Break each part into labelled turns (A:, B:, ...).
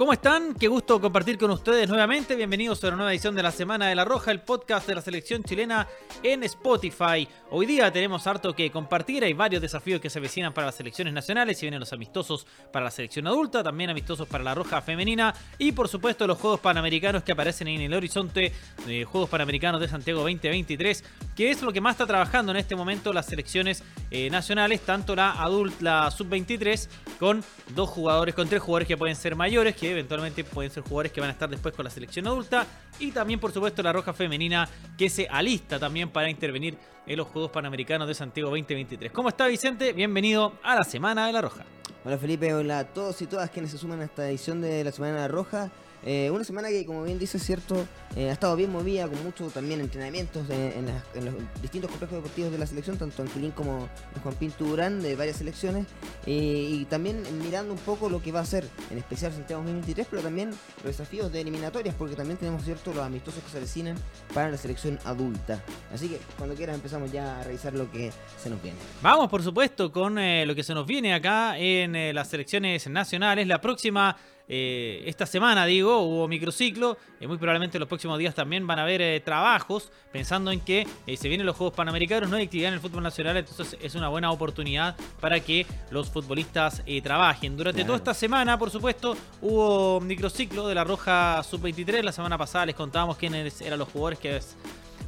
A: ¿Cómo están? Qué gusto compartir con ustedes nuevamente. Bienvenidos a una nueva edición de la Semana de la Roja, el podcast de la selección chilena en Spotify. Hoy día tenemos harto que compartir. Hay varios desafíos que se avecinan para las selecciones nacionales. Si vienen los amistosos para la selección adulta, también amistosos para la Roja femenina y por supuesto los Juegos Panamericanos que aparecen en el horizonte de Juegos Panamericanos de Santiago 2023, que es lo que más está trabajando en este momento las selecciones eh, nacionales, tanto la adulta, la sub-23, con dos jugadores, con tres jugadores que pueden ser mayores, que eventualmente pueden ser jugadores que van a estar después con la selección adulta. Y también, por supuesto, la Roja Femenina que se alista también para intervenir en los Juegos Panamericanos de Santiago 2023. ¿Cómo está Vicente? Bienvenido a la Semana de la Roja.
B: Hola Felipe, hola a todos y todas quienes se suman a esta edición de la Semana de la Roja. Eh, una semana que, como bien dice, cierto, eh, ha estado bien movida, con muchos también entrenamientos en, los distintos complejos deportivos de la selección, tanto en Quilín como en Juan Pinto Durán, de varias selecciones, eh, y también mirando un poco lo que va a ser, en especial Santiago 2023, pero también los desafíos de eliminatorias, porque también tenemos, cierto, los amistosos que se avecinan para la selección adulta. Así que cuando quieras empezamos ya a revisar lo que se nos viene.
A: Vamos, por supuesto, con lo que se nos viene acá en las selecciones nacionales. La próxima eh, esta semana, digo, hubo microciclo. y muy probablemente los próximos días también van a haber eh, trabajos, pensando en que eh, se vienen los Juegos Panamericanos, no hay actividad en el fútbol nacional, entonces es una buena oportunidad para que los futbolistas trabajen. Durante toda esta semana, por supuesto, hubo microciclo de la Roja Sub-23. La semana pasada les contábamos quiénes eran los jugadores que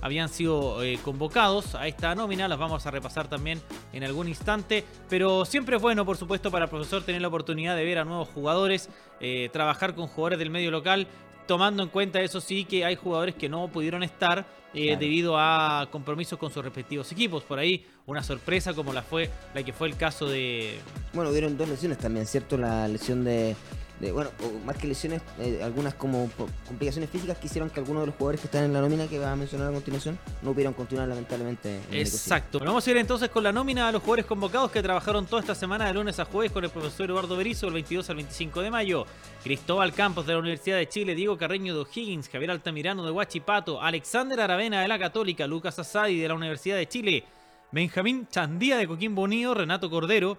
A: habían sido eh, convocados a esta nómina. Las vamos a repasar también en algún instante. Pero siempre es bueno, por supuesto, para el profesor tener la oportunidad de ver a nuevos jugadores, eh, trabajar con jugadores del medio local. Tomando en cuenta eso sí que hay jugadores que no pudieron estar eh, debido a compromisos con sus respectivos equipos. Por ahí una sorpresa como la fue la que fue el caso de.
B: Bueno, hubieron dos lesiones también, ¿cierto? La lesión de bueno, más que lesiones, eh, algunas como complicaciones físicas que hicieron que algunos de los jugadores que están en la nómina que va a mencionar a continuación no pudieron continuar lamentablemente.
A: Exacto. vamos a ir entonces con la nómina de los jugadores convocados que trabajaron toda esta semana de lunes a jueves con el profesor Eduardo Berizzo el 22 al 25 de mayo. Cristóbal Campos de la Universidad de Chile, Diego Carreño de O'Higgins, Javier Altamirano de Huachipato, Alexander Aravena de la Católica, Lucas Asadi de la Universidad de Chile, Benjamín Chandía de Coquimbo Unido, Renato Cordero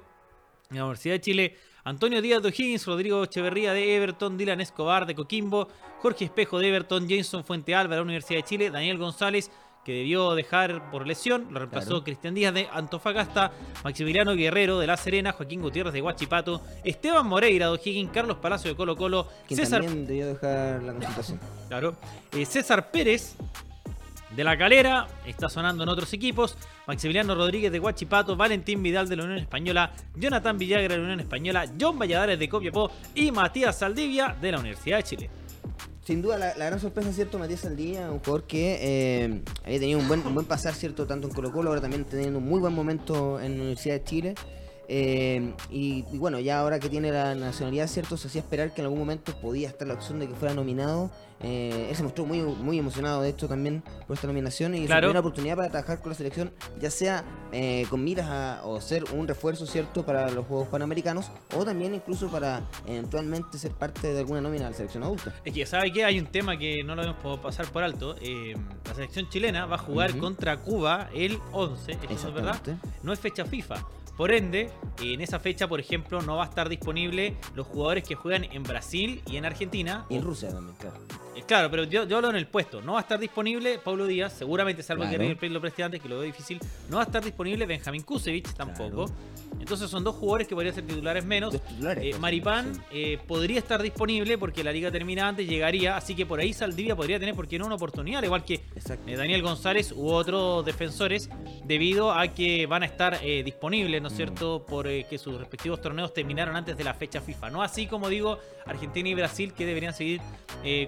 A: de la Universidad de Chile, Antonio Díaz de O'Higgins, Rodrigo Echeverría de Everton, Dylan Escobar de Coquimbo, Jorge Espejo de Everton, Jason Fuente Alba de la Universidad de Chile, Daniel González que debió dejar por lesión, lo reemplazó Cristian Díaz de Antofagasta, Maximiliano Guerrero de La Serena, Joaquín Gutiérrez de Huachipato, Esteban Moreira de O'Higgins, Carlos Palacio de Colo Colo,
B: César también debió dejar la concentración.
A: Claro, eh, César Pérez de La Calera, está sonando en otros equipos. Maximiliano Rodríguez de Guachipato, Valentín Vidal de la Unión Española, Jonathan Villagra de la Unión Española, John Valladares de Copiapó y Matías Saldivia de la Universidad de Chile.
B: Sin duda, la, gran sorpresa, ¿cierto? Matías Saldivia, un jugador que eh, había tenido un buen, un buen pasar, ¿cierto? Tanto en Colo Colo, ahora también teniendo un muy buen momento en la Universidad de Chile. Eh, y, bueno, ya ahora que tiene la nacionalidad, cierto, se hacía esperar que en algún momento podía estar la opción de que fuera nominado. Eh, él se mostró muy, muy emocionado, de hecho, también por esta nominación y claro. una oportunidad para trabajar con la selección, ya sea eh, con miras a o ser un refuerzo, cierto, para los Juegos Panamericanos o también incluso para eventualmente ser parte de alguna nómina de la selección adulta.
A: Es que, ¿sabe que Hay un tema que no lo debemos pasar por alto. la selección chilena va a jugar contra Cuba el 11, eso es verdad. No es fecha FIFA. Por ende, en esa fecha, por ejemplo, no va a estar disponible los jugadores que juegan en Brasil y en Argentina.
B: Y en Rusia también, claro.
A: Eh, claro, pero yo, hablo en el puesto. No va a estar disponible Pablo Díaz, seguramente salvo que River Plate lo preste antes, que lo veo difícil. No va a estar disponible Benjamín Kusevich tampoco. Entonces son dos jugadores que podrían ser titulares menos. Eh, Maripán eh, podría estar disponible porque la liga termina antes, llegaría. Así que por ahí Saldivia podría tener, porque no, una oportunidad, al igual que Daniel González u otros defensores, debido a que van a estar disponibles, ¿no es cierto? Por que sus respectivos torneos terminaron antes de la fecha FIFA. No así como digo, Argentina y Brasil que deberían seguir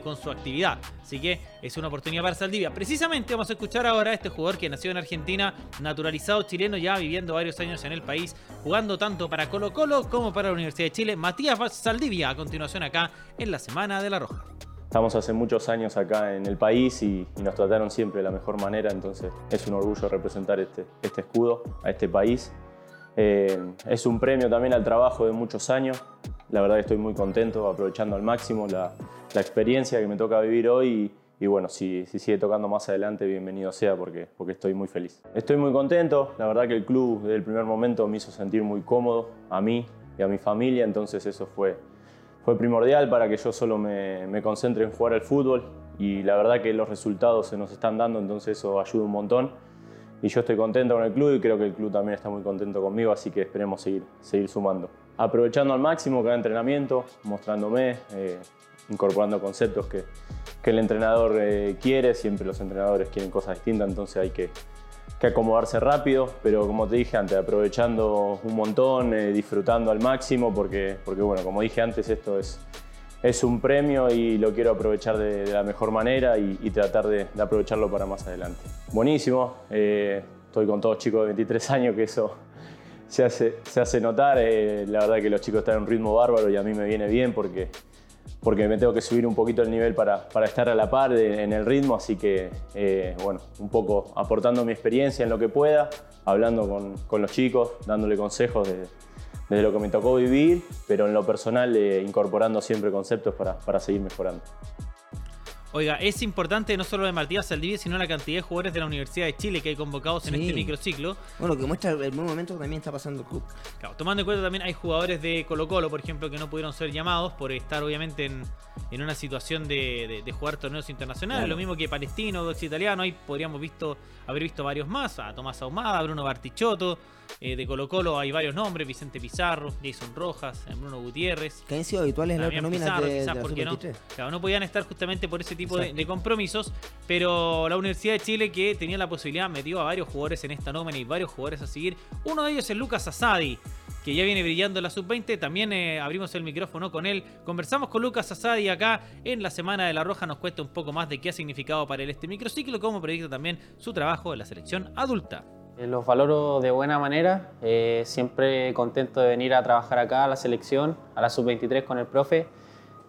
A: con su actividad. Así que es una oportunidad para Saldivia. Precisamente vamos a escuchar ahora a este jugador que nació en Argentina, naturalizado chileno, ya viviendo varios años en el país, jugando tanto para Colo Colo como para la Universidad de Chile. Matías Saldivia, a continuación acá en la Semana de la Roja.
C: Estamos hace muchos años acá en el país y, nos trataron siempre de la mejor manera, entonces es un orgullo representar este, este escudo a este país. Eh, es un premio también al trabajo de muchos años. La verdad que estoy muy contento, aprovechando al máximo la, experiencia que me toca vivir hoy y, bueno, si, si, sigue tocando más adelante, bienvenido sea porque, porque estoy muy feliz. Estoy muy contento, la verdad que el club desde el primer momento me hizo sentir muy cómodo a mí y a mi familia, entonces eso fue, fue primordial para que yo solo me, me concentre en jugar al fútbol y la verdad que los resultados se nos están dando, entonces eso ayuda un montón. Y yo estoy contento con el club y creo que el club también está muy contento conmigo, así que esperemos seguir, seguir sumando. Aprovechando al máximo cada entrenamiento, mostrándome, eh, incorporando conceptos que, el entrenador eh, quiere, siempre los entrenadores quieren cosas distintas, entonces hay que, que acomodarse rápido, pero como te dije antes, aprovechando un montón, eh, disfrutando al máximo, porque, porque bueno, como dije antes, esto es, es un premio y lo quiero aprovechar de, de la mejor manera y, y tratar de, de, aprovecharlo para más adelante. Buenísimo, eh, estoy con todos chicos de 23 años, que eso se hace, se hace notar. Eh, la verdad que los chicos están en un ritmo bárbaro y a mí me viene bien porque, porque me tengo que subir un poquito el nivel para, para estar a la par de, en el ritmo, así que eh, bueno, un poco aportando mi experiencia en lo que pueda, hablando con, con los chicos, dándole consejos de, desde lo que me tocó vivir, pero en lo personal eh, incorporando siempre conceptos para, para seguir mejorando.
A: Oiga, es importante no solo de Matías Saldivia, sino la cantidad de jugadores de la Universidad de Chile que hay convocados sí. en este microciclo.
B: Bueno, que muestra el buen momento que también está pasando el club.
A: Claro, tomando en cuenta también hay jugadores de Colo Colo, por ejemplo, que no pudieron ser llamados por estar obviamente en, en una situación de, de, de, jugar torneos internacionales. Claro. Lo mismo que Palestino, ex italiano, ahí podríamos visto, haber visto varios más, a Tomás Ahumada, a Bruno Bartichotto. Eh, de Colo Colo hay varios nombres, Vicente Pizarro, Jason Rojas, eh, Bruno Gutiérrez.
B: Que han sido habituales en la nómina de,
A: quizás,
B: de
A: porque no, claro, no podían estar justamente por ese tipo de, de, compromisos, pero la Universidad de Chile que tenía la posibilidad metió a varios jugadores en esta nómina y varios jugadores a seguir. Uno de ellos es Lucas Asadi, que ya viene brillando en la sub-20. También eh, abrimos el micrófono con él. Conversamos con Lucas Asadi acá en la Semana de la Roja. Nos cuesta un poco más de qué ha significado para él este microciclo, como proyecta también su trabajo en la selección adulta.
D: Eh, los valoro de buena manera, eh, siempre contento de venir a trabajar acá a la selección, a la sub-23 con el profe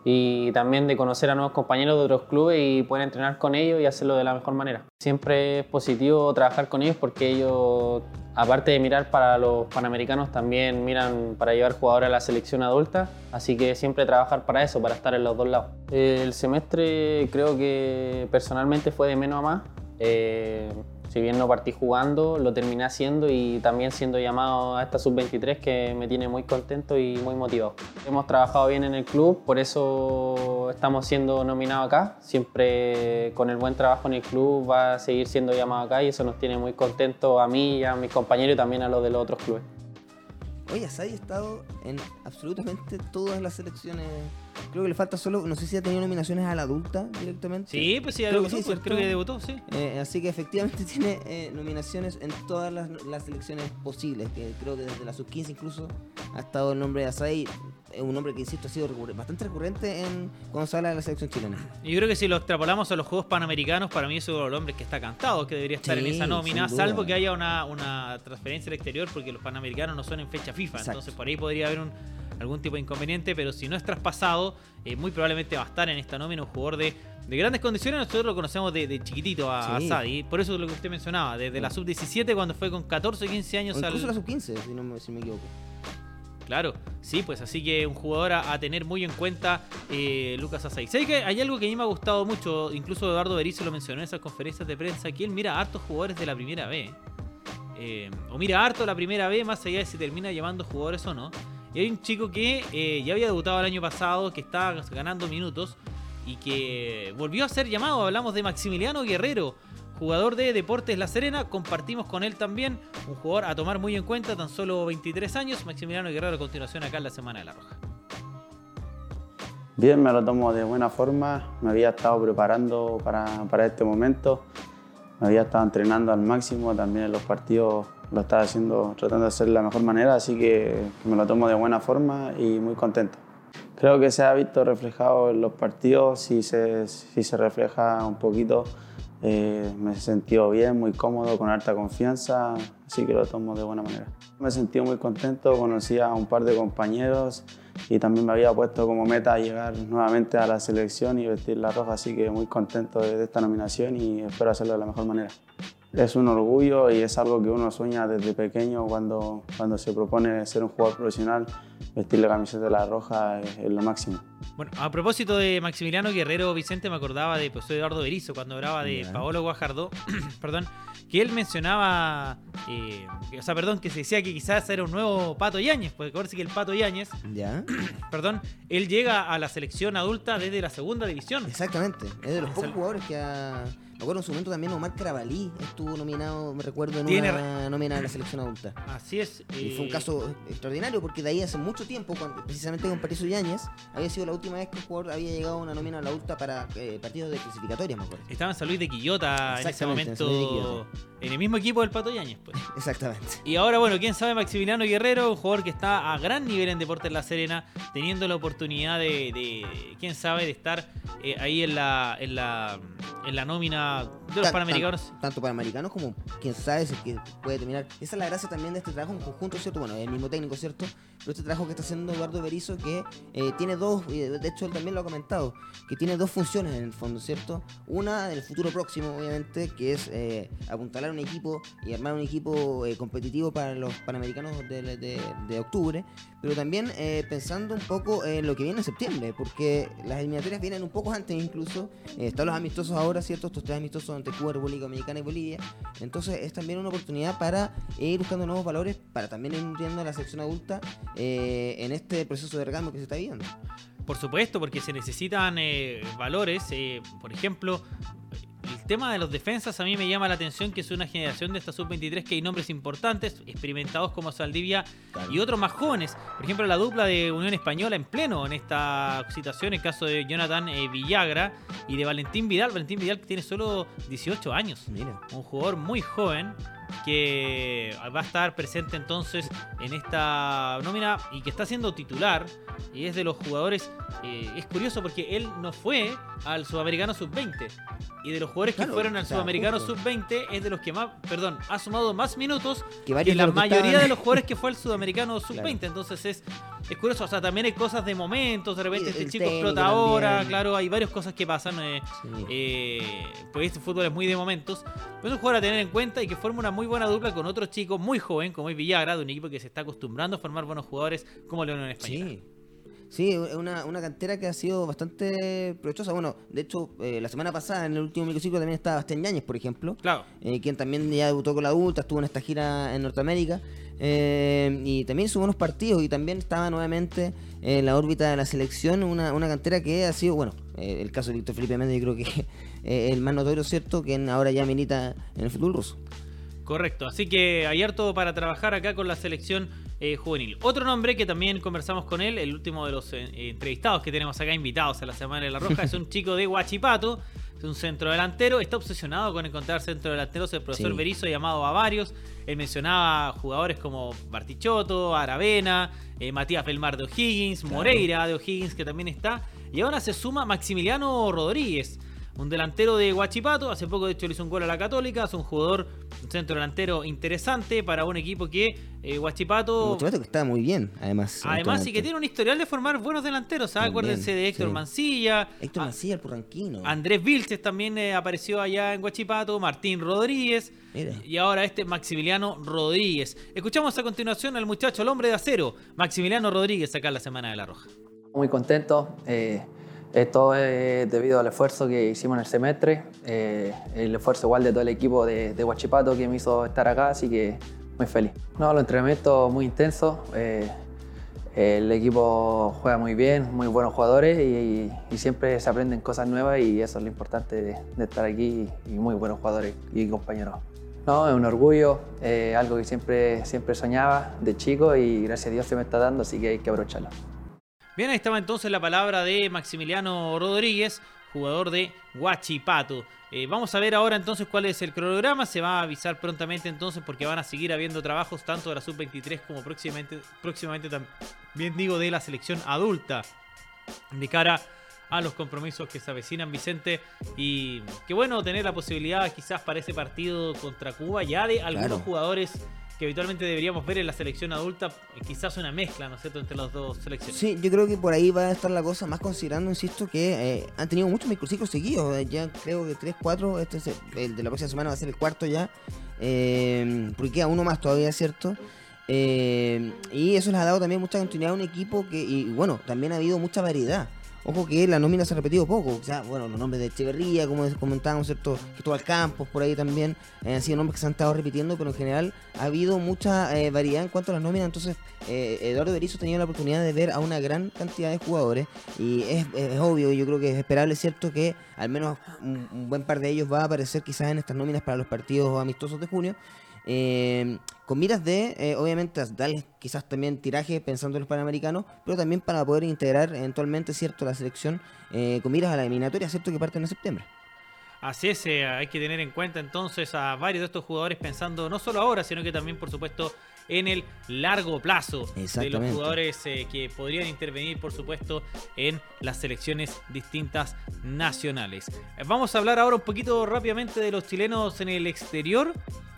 D: y también de conocer a nuevos compañeros de otros clubes y poder entrenar con ellos y hacerlo de la mejor manera. Siempre es positivo trabajar con ellos porque ellos, aparte de mirar para los panamericanos, también miran para llevar jugadores a la selección adulta, así que siempre trabajar para eso, para estar en los dos lados. El semestre creo que personalmente fue de menos a más. Eh, si bien no partí jugando, lo terminé haciendo y también siendo llamado a esta sub-23 que me tiene muy contento y muy motivado. Hemos trabajado bien en el club, por eso estamos siendo nominados acá. Siempre con el buen trabajo en el club va a seguir siendo llamado acá y eso nos tiene muy contentos a mí a mis compañeros y también a los de los otros clubes.
B: Oye, Asadi ha estado en absolutamente todas las selecciones. Creo que le falta solo, no sé si ha tenido nominaciones a la adulta directamente.
A: Sí, pues sí, creo, debutó, que, sí, pues, creo que debutó, sí.
B: Eh, así que efectivamente tiene eh, nominaciones en todas las, las, selecciones posibles. Que creo que desde la sub-15 incluso ha estado el nombre de Asadi. Es un nombre que, insisto, ha sido recurrente, bastante recurrente en, cuando se habla de la selección chilena.
A: Y yo creo que si lo extrapolamos a los Juegos Panamericanos, para mí es uno de los hombres que está cantado, que debería estar sí, en esa nómina, salvo que haya una, una transferencia al exterior, porque los Panamericanos no son en fecha FIFA. Exacto. Entonces por ahí podría haber un, algún tipo de inconveniente, pero si no es traspasado, eh, muy probablemente va a estar en esta nómina un jugador de, de grandes condiciones. Nosotros lo conocemos de, de chiquitito a, sí. a, Sadi, por eso es lo que usted mencionaba, desde la sub-17 cuando fue con 14, 15 años.
B: O incluso al... la sub-15, si, no, si me equivoco.
A: Claro, sí, pues así que un jugador a, a tener muy en cuenta eh, Lucas Asai. Sé que hay algo que a mí me ha gustado mucho, incluso Eduardo Berizzo lo mencionó en esas conferencias de prensa, que él mira a hartos jugadores de la primera B. Eh, o mira harto la primera B, más allá de si termina llevando jugadores o no. Y hay un chico que eh, ya había debutado el año pasado, que estaba ganando minutos y que volvió a ser llamado. Hablamos de Maximiliano Guerrero, jugador de Deportes La Serena. Compartimos con él también un jugador a tomar muy en cuenta, tan solo 23 años. Maximiliano Guerrero a continuación acá en la Semana de la Roja.
E: Bien, me lo tomo de buena forma. Me había estado preparando para, para este momento. Me había estado entrenando al máximo. También en los partidos lo estaba haciendo, tratando de hacer de la mejor manera, así que, que, me lo tomo de buena forma y muy contento. Creo que se ha visto reflejado en los partidos, si se, si se refleja un poquito, eh, me he sentido bien, muy cómodo, con alta confianza, así que lo tomo de buena manera. Me he sentido muy contento, conocí a un par de compañeros y también me había puesto como meta llegar nuevamente a la selección y vestir la roja, así que muy contento de, esta nominación y espero hacerlo de la mejor manera es un orgullo y es algo que uno sueña desde pequeño cuando, cuando se propone ser un jugador profesional. vestir la camiseta de la roja es, es lo máximo.
A: Bueno, a propósito de Maximiliano Guerrero Vicente, me acordaba de profesor Eduardo Berizo cuando hablaba de
B: Ya.
A: Paolo Guajardo, perdón, que él mencionaba, eh, o sea, perdón, que se decía que quizás era un nuevo Pato Yáñez, porque acuérdense que el Pato Yáñez,
B: ¿Ya?
A: perdón, él llega a la selección adulta desde la segunda división.
B: Exactamente. Es de los pocos jugadores que ha... Me acuerdo en su momento también Omar Carabalí estuvo nominado, me recuerdo, en
A: Tiene
B: una nómina de la selección adulta.
A: Así es.
B: Y fue un
A: eh,
B: caso extraordinario porque de ahí hace mucho tiempo, cuando- precisamente con Patricio Yáñez, había sido la última vez que un jugador había llegado a una nómina a la adulta para eh, partidos de clasificatoria, me acuerdo.
A: Estaba en San Luis de Quillota en ese
B: en
A: momento, en el mismo equipo del Pato Yáñez, pues.
B: Exactamente.
A: Y ahora, bueno, quién sabe, Maximiliano Guerrero, un jugador que está a gran nivel en Deportes La Serena, teniendo la oportunidad de, de, quién sabe, de estar eh, ahí en la, en la en la nómina una de los Panamericanos.
B: tan- tanto Panamericanos como quién sabe si es que puede terminar. Esa es la gracia también de este trabajo en conjunto, ¿cierto? Bueno, el mismo técnico, ¿cierto? Pero este trabajo que está haciendo Eduardo Berizo que eh, tiene dos, de hecho él también lo ha comentado, que tiene dos funciones en el fondo, ¿cierto? Una en el futuro próximo, obviamente, que es eh, apuntalar un equipo y armar un equipo eh, competitivo para los Panamericanos de, de- de octubre, pero también eh, pensando un poco en lo que viene en septiembre, porque las eliminatorias vienen un poco antes incluso, eh, están los amistosos ahora, ¿cierto? Estos tres amistosos ante Cuba, República Dominicana y Bolivia, entonces es también una oportunidad para ir buscando nuevos valores, para también ir nutriendo a la sección adulta eh, en este proceso de recambio que se está viviendo.
A: Por supuesto, porque se necesitan eh, valores. eh, por ejemplo, tema de los defensas a mí me llama la atención que es una generación de esta sub-23 que hay nombres importantes, experimentados como Saldivia y otros más jóvenes. Por ejemplo, la dupla de Unión Española en pleno en esta situación, el caso de Jonathan eh, Villagra y de Valentín Vidal. Valentín Vidal que tiene solo 18 años.
B: Mira.
A: Un jugador muy joven que va a estar presente entonces en esta nómina y que está siendo titular y es de los jugadores eh, es curioso porque él no fue al sudamericano sub-20 y de los jugadores que
B: Claro,
A: fueron al sudamericano
B: justo.
A: sub-20 es de los que más perdón ha sumado más minutos
B: Que
A: que la
B: que
A: mayoría
B: estaban-
A: de los jugadores que fue al sudamericano sub-20
B: Claro.
A: entonces es es curioso o sea también hay cosas de momentos de repente este chico explota ahora claro hay varias cosas que pasan eh,
B: Sí.
A: eh, pues este fútbol es muy de momentos. Pero es un jugador a tener en cuenta y que forma una muy buena dupla con otro chico muy joven, como es Villagra, de un equipo que se está acostumbrando a formar buenos jugadores como León en España.
B: Sí. Sí, es una, una cantera que ha sido bastante provechosa. Bueno, de hecho, eh, la semana pasada, en el último microciclo, también estaba Bastián Yáñez, por ejemplo.
A: Claro.
B: eh, quien también ya debutó con la adulta, estuvo en esta gira en Norteamérica. eh, y también hizo buenos partidos y también estaba nuevamente en la órbita de la selección, una, una cantera que ha sido, bueno, el caso de Víctor Felipe Méndez yo creo que el más notorio, ¿cierto? Quien ahora ya milita en el fútbol ruso.
A: Correcto, así que hay harto para trabajar acá con la selección eh, juvenil. Otro nombre que también conversamos con él, el último de los eh, entrevistados que tenemos acá invitados a la Semana de la Roja, es un chico de Huachipato, es un centro delantero, está obsesionado con encontrar centro delanteros, el profesor
B: Sí.
A: Berizo ha llamado a varios, él mencionaba jugadores como Bartichotto, Aravena, eh, Matías Belmar de O'Higgins, Moreira de O'Higgins que también está, y ahora se suma Maximiliano Rodríguez. Un delantero de Huachipato, hace poco de hecho le hizo un gol a la Católica, es un jugador, un centro delantero interesante para un equipo que eh, Huachipato,
B: Un chivato que está muy bien, además.
A: además sí que tiene un historial de formar buenos delanteros, ¿ah?
B: También,
A: acuérdense de Héctor
B: sí.
A: Mancilla,
B: Héctor Mancilla, el Purranquino.
A: Andrés Vilches también eh, apareció allá en Huachipato, Martín Rodríguez
B: Mira.
A: y ahora este Maximiliano Rodríguez. Escuchamos a continuación al muchacho, el hombre de acero, Maximiliano Rodríguez acá en la Semana de la Roja.
F: Muy contento. eh, esto es debido al esfuerzo que hicimos en el semestre, eh, el esfuerzo igual de todo el equipo de, de Huachipato que me hizo estar acá, así que muy feliz. No, los entrenamientos muy intensos, eh, el equipo juega muy bien, muy buenos jugadores y, y siempre se aprenden cosas nuevas y eso es lo importante de, de estar aquí y muy buenos jugadores y compañeros. No, es un orgullo, eh, algo que siempre, siempre soñaba de chico y gracias a Dios se me está dando, así que hay que aprovecharlo.
A: Bien, ahí estaba entonces la palabra de Maximiliano Rodríguez, jugador de Huachipato. Eh, vamos a ver ahora entonces cuál es el cronograma. Se va a avisar prontamente entonces porque van a seguir habiendo trabajos tanto de la sub-23 como próximamente, próximamente también digo de la selección adulta de cara a los compromisos que se avecinan Vicente y qué bueno tener la posibilidad quizás para ese partido contra Cuba ya de algunos
B: Claro.
A: jugadores que habitualmente deberíamos ver en la selección adulta, eh, quizás una mezcla, ¿no es cierto?, entre las dos selecciones.
B: Sí, yo creo que por ahí va a estar la cosa, más considerando, insisto, que eh, han tenido muchos microciclos seguidos. eh, ya creo que 3, 4, este es el, de la próxima semana va a ser el cuarto ya. eh, porque queda uno más todavía, ¿cierto? Y eso les ha dado también mucha continuidad a un equipo que, y bueno, también ha habido mucha variedad. Ojo que la nómina se ha repetido poco. O sea, bueno, los nombres de Echeverría, como comentábamos, ¿cierto? Cristóbal Campos, por ahí también, eh, han sido nombres que se han estado repitiendo, pero en general ha habido mucha eh, variedad en cuanto a las nóminas. Entonces, eh, Eduardo Berizzo ha tenido la oportunidad de ver a una gran cantidad de jugadores. Y es, obvio, yo creo que es esperable, ¿cierto? Que al menos un, un buen par de ellos va a aparecer quizás en estas nóminas para los partidos amistosos de junio. Eh, con miras de, eh, obviamente, darles quizás también tiraje pensando en los panamericanos, pero también para poder integrar eventualmente, ¿cierto?, la selección eh, con miras a la eliminatoria, ¿cierto?, que parten en septiembre.
A: Así es, eh, hay que tener en cuenta entonces a varios de estos jugadores pensando no solo ahora, sino que también, por supuesto, en el largo plazo de los jugadores eh, que podrían intervenir, por supuesto, en las selecciones distintas nacionales. Eh, Vamos a hablar ahora un poquito rápidamente de los chilenos en el exterior.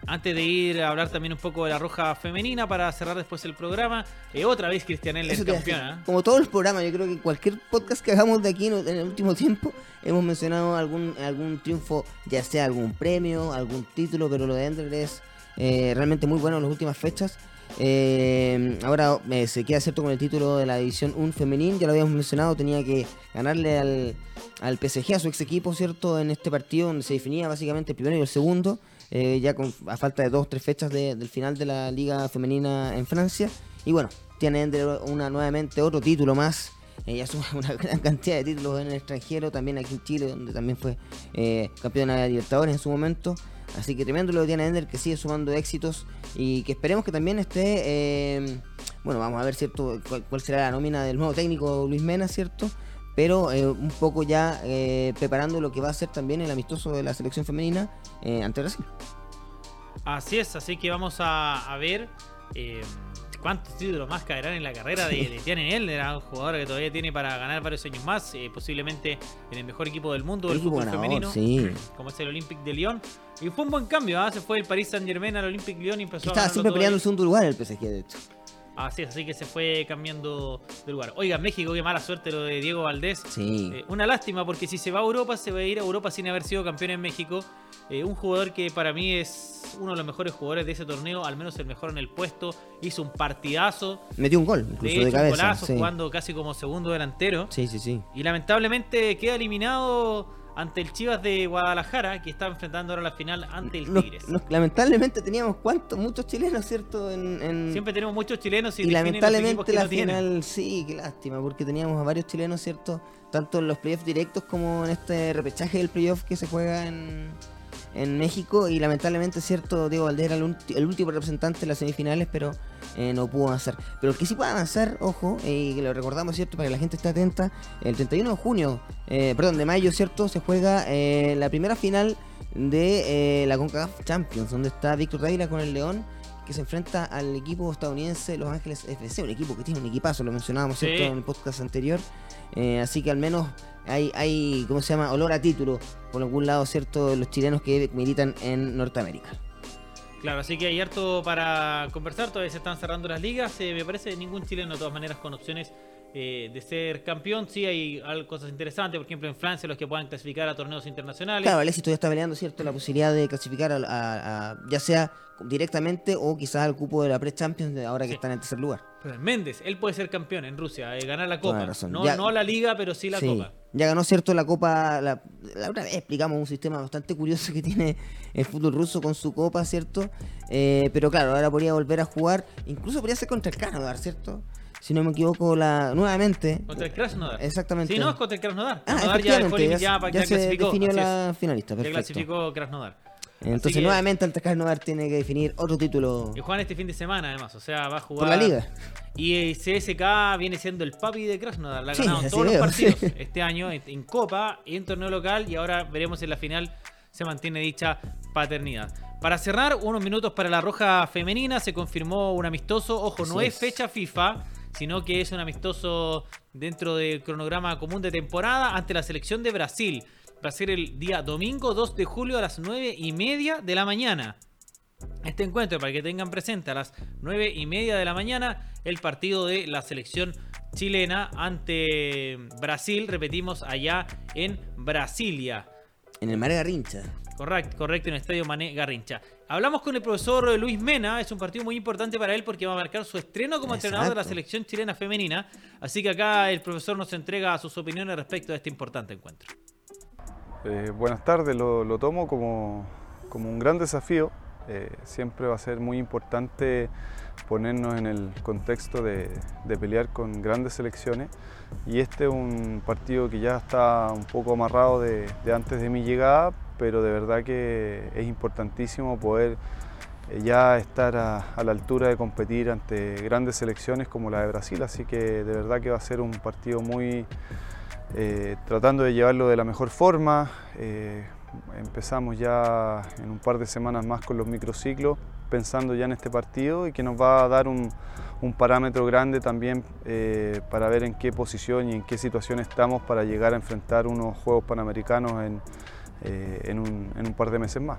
A: Antes de ir a hablar también un poco de la roja femenina para cerrar después el programa. Eh, otra vez Cristian Eller
B: Eso te iba a decir.
A: campeona.
B: Como todos los programas, yo creo que cualquier podcast que hagamos de aquí en el último tiempo, hemos mencionado algún, algún triunfo, ya sea algún premio, algún título, pero lo de Ender es eh, realmente muy bueno en las últimas fechas. Eh, ahora eh, se queda cierto con el título de la División 1 femenil, ya lo habíamos mencionado, tenía que ganarle al, al PSG, a su ex equipo, ¿cierto? En este partido donde se definía básicamente el primero y el segundo, ya con, a falta de dos tres fechas de- del final de la Liga Femenina en Francia. Y bueno, tiene Ender una, nuevamente otro título más. Ella suma una gran cantidad de títulos en el extranjero, también aquí en Chile, donde también fue eh, campeona de Libertadores en su momento. Así que tremendo lo que tiene Ender, que sigue sumando éxitos y que esperemos que también esté. eh, bueno, vamos a ver cierto cuál, será la nómina del nuevo técnico Luis Mena, ¿cierto? Pero eh, un poco ya preparando lo que va a ser también el amistoso de la selección femenina ante Brasil.
A: Así es, así que vamos a, ver cuántos títulos más caerán en la carrera de, de Tianen Elder, un jugador que todavía tiene para ganar varios años más, eh, posiblemente en el mejor equipo del mundo del fútbol femenino,
B: sí.
A: como es el Olympique de Lyon. Y fue un buen cambio, ¿ah? se fue el Paris Saint Germain al Olympique Lyon y empezó a
B: estaba siempre el segundo lugar el PSG, de hecho.
A: Así es, así que se fue cambiando de lugar. Oiga, México, qué mala suerte lo de Diego Valdés.
B: Sí.
A: Eh, una lástima porque si se va a Europa, se va a ir a Europa sin haber sido campeón en México. Eh, un jugador que para mí es uno de los mejores jugadores de ese torneo, al menos el mejor en el puesto. Hizo un partidazo,
B: Metió un gol,
A: de
B: incluso
A: hecho
B: de,
A: un
B: cabeza.
A: golazo,
B: sí.
A: jugando casi como segundo delantero.
B: sí, sí, sí.
A: Y lamentablemente queda eliminado ante el Chivas de Guadalajara, que está enfrentando ahora la final ante el
B: Nos-
A: Tigres.
B: nos- lamentablemente teníamos cuántos, muchos chilenos, ¿cierto? En, en-
A: Siempre tenemos muchos chilenos y,
B: y lamentablemente
A: que
B: la
A: no tienen.
B: final, sí, qué lástima, porque teníamos a varios chilenos, ¿cierto? Tanto en los playoffs directos como en este repechaje del playoff que se juega en, en México. Y lamentablemente, ¿cierto? Diego Valdés era el, el último representante de las semifinales, pero eh, no pudo avanzar. Pero el que sí puede avanzar, ojo, eh, y que lo recordamos, ¿cierto? Para que la gente esté atenta, el 31 de junio, eh, perdón, de mayo, ¿cierto? Se juega eh, la primera final de eh, la CONCACAF Champions, donde está Víctor Dávila con el León que se enfrenta al equipo estadounidense Los Ángeles FC, un equipo que tiene un equipazo, lo mencionábamos
A: Sí.
B: ¿cierto? en el podcast anterior. Eh, así que al menos hay, hay, ¿cómo se llama? Olor a título por algún lado, ¿cierto? Los chilenos que militan en Norteamérica.
A: Claro, así que hay harto para conversar, todavía se están cerrando las ligas, eh, me parece ningún chileno de todas maneras con opciones eh, de ser campeón, sí hay cosas interesantes, por ejemplo en Francia los que puedan clasificar a torneos internacionales.
B: Claro, Alexis todavía está peleando, ¿cierto? La posibilidad de clasificar a, a- a- ya sea directamente o quizás al cupo de la Pre-Champions, ahora que
A: Sí.
B: están en tercer lugar.
A: Pero Méndez, él puede ser campeón en Rusia, eh, ganar la copa, no,
B: Ya-
A: no la liga, pero sí la
B: Sí,
A: copa.
B: Ya ganó, ¿cierto? La Copa. La, la otra vez explicamos un sistema bastante curioso que tiene el fútbol ruso con su Copa, ¿cierto? Eh, pero claro, ahora podría volver a jugar. Incluso podría ser contra el Krasnodar, ¿cierto? Si no me equivoco, la nuevamente.
A: Contra el Krasnodar.
B: Exactamente.
A: Sí, no, es contra el Krasnodar.
B: Ah,
A: Krasnodar ya
B: efectivamente, ya,
A: ya,
B: ya
A: ya
B: se
A: clasificó.
B: definió la finalista,
A: Ya
B: perfecto.
A: clasificó Krasnodar.
B: Entonces,
A: que-
B: nuevamente, ante Krasnodar tiene que definir otro título
A: Y juegan este fin de semana, además. O sea, va a jugar.
B: por la liga.
A: Y CSK viene siendo el papi de Krasnodar. La ha
B: Sí,
A: ganado todos los
B: veo,
A: partidos
B: sí.
A: este año en, Copa y en torneo local. Y ahora veremos en la final se mantiene dicha paternidad. Para cerrar, unos minutos para la roja femenina. Se confirmó un amistoso. Ojo, no es
B: es.
A: fecha FIFA, sino que es un amistoso dentro del cronograma común de temporada ante la selección de Brasil. Va a ser el día domingo 2 de julio a las 9 y media de la mañana. Este encuentro, para que tengan presente, a las 9 y media de la mañana, el partido de la selección chilena ante Brasil, repetimos, allá en Brasilia.
B: En el Mare Garrincha.
A: Correcto, correcto, en el estadio Mané Garrincha. Hablamos con el profesor Luis Mena, es un partido muy importante para él porque va a marcar su estreno como entrenador de la selección chilena femenina. Así que acá el profesor nos entrega sus opiniones respecto a este importante encuentro.
G: Eh, buenas tardes, lo, lo tomo como, como un gran desafío. Eh, siempre va a ser muy importante ponernos en el contexto de, de pelear con grandes selecciones y este es un partido que ya está un poco amarrado de, de antes de mi llegada, pero de verdad que es importantísimo poder eh, ya estar a, la altura de competir ante grandes selecciones como la de Brasil, así que de verdad que va a ser un partido muy, eh, tratando de llevarlo de la mejor forma. Eh, empezamos ya en un par de semanas más con los microciclos, pensando ya en este partido y que nos va a dar un, parámetro grande también para ver en qué posición y en qué situación estamos para llegar a enfrentar unos Juegos Panamericanos en, eh, en un- en un par de meses más.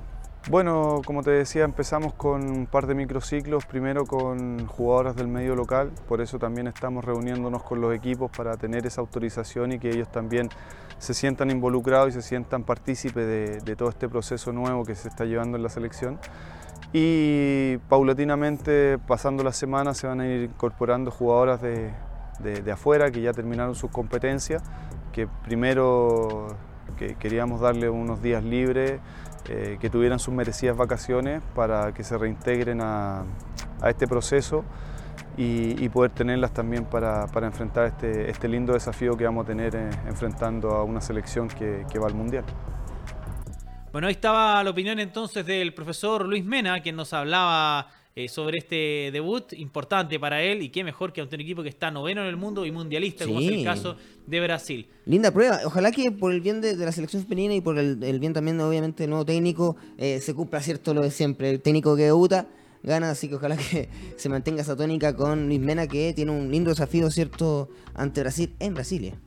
G: Bueno, como te decía, empezamos con un par de microciclos, primero con jugadoras del medio local, por eso también estamos reuniéndonos con los equipos para tener esa autorización y que ellos también se sientan involucrados y se sientan partícipes de, de todo este proceso nuevo que se está llevando en la selección. Y paulatinamente, pasando las semanas, se van a ir incorporando jugadoras de, de- de afuera que ya terminaron sus competencias, que primero que queríamos darle unos días libres, eh, que tuvieran sus merecidas vacaciones para que se reintegren a, este proceso y, poder tenerlas también para, para enfrentar este, este lindo desafío que vamos a tener eh, enfrentando a una selección que, que va al Mundial.
A: Bueno, ahí estaba la opinión entonces del profesor Luis Mena, quien nos hablaba eh, sobre este debut importante para él y qué mejor que ante un equipo que está noveno en el mundo y mundialista, como es el caso de Brasil.
B: Linda prueba. Ojalá que por el bien de, de la selección femenina y por el, el bien también, obviamente, del nuevo técnico, eh, se cumpla cierto lo de siempre. El técnico que debuta gana, así que ojalá que se mantenga esa tónica con Luis Mena, que tiene un lindo desafío, ¿cierto?, ante Brasil en Brasilia.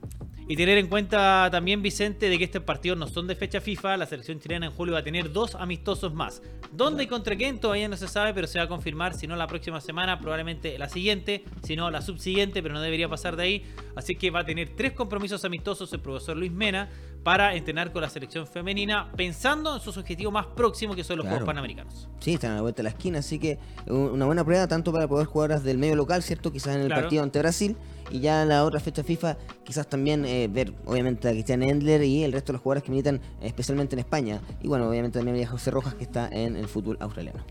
A: Y tener en cuenta también, Vicente, de que estos partidos no son de fecha FIFA. La selección chilena en julio va a tener dos amistosos más. ¿Dónde y contra quién? Todavía no se sabe, pero se va a confirmar. Si no, la próxima semana, probablemente la siguiente. Si no, la subsiguiente, pero no debería pasar de ahí. Así que va a tener tres compromisos amistosos el profesor Luis Mena para entrenar con la selección femenina, pensando en sus objetivos más próximos, que son los
B: Claro.
A: Juegos Panamericanos.
B: Sí, están a la vuelta de la esquina, así que u- una buena prueba tanto para poder jugadoras del medio local, ¿cierto? Quizás en el
A: Claro.
B: partido ante Brasil y ya en la otra fecha FIFA, quizás también eh, ver, obviamente, a Cristian Endler y el resto de los jugadores que militan eh, especialmente en España. Y bueno, obviamente también había José Rojas que está en el fútbol australiano.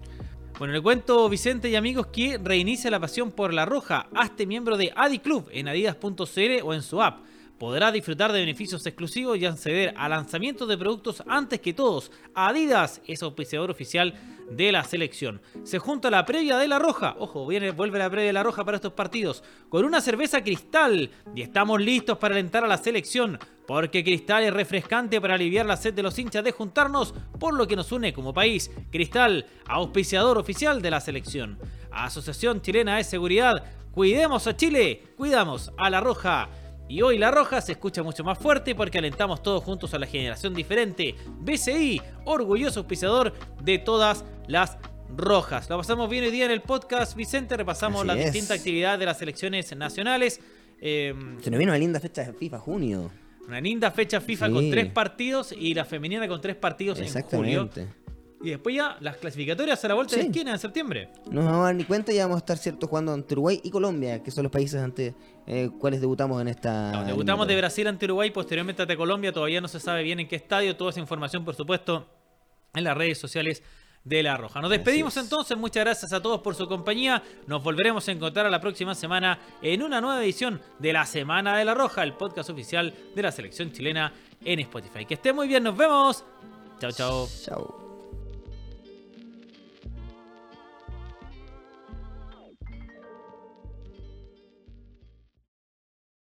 A: Bueno, le cuento, Vicente y amigos, que reinicia la pasión por la roja. Hazte miembro de Adi Club en adidas.cl o en su app. Podrás disfrutar de beneficios exclusivos y acceder a lanzamientos de productos antes que todos. Adidas es auspiciador oficial de la selección. Se junta la previa de la roja. Ojo, viene, vuelve la previa de la roja para estos partidos. Con una cerveza cristal. Y estamos listos para alentar a la selección. Porque Cristal es refrescante para aliviar la sed de los hinchas de juntarnos por lo que nos une como país. Cristal, auspiciador oficial de la selección. Asociación Chilena de Seguridad. Cuidemos a Chile, cuidamos a la Roja. Y hoy la Roja se escucha mucho más fuerte porque alentamos todos juntos a la generación diferente. BCI, orgulloso auspiciador de todas las rojas. Lo pasamos bien hoy día en el podcast, Vicente. Repasamos las distintas actividades de las selecciones nacionales. Eh,
B: Se nos viene una linda fecha de FIFA, junio.
A: una linda fecha FIFA
B: Sí.
A: con tres partidos y la femenina con tres partidos en julio.
B: Exactamente.
A: Y después ya las clasificatorias a la vuelta de
B: Sí.
A: esquina en septiembre.
B: No nos vamos a dar ni cuenta y vamos a estar cierto jugando ante Uruguay y Colombia, que son los países ante eh, cuales debutamos en esta.
A: No, debutamos de. Brasil ante Uruguay, posteriormente ante Colombia. Todavía no se sabe bien en qué estadio. Toda esa información, por supuesto, en las redes sociales de La Roja. Nos despedimos
B: es.
A: entonces. Muchas gracias a todos por su compañía. Nos volveremos a encontrar a la próxima semana en una nueva edición de La Semana de La Roja, el podcast oficial de la selección chilena en Spotify. Que esté muy bien. Nos vemos. Chao, chao.
B: Chao.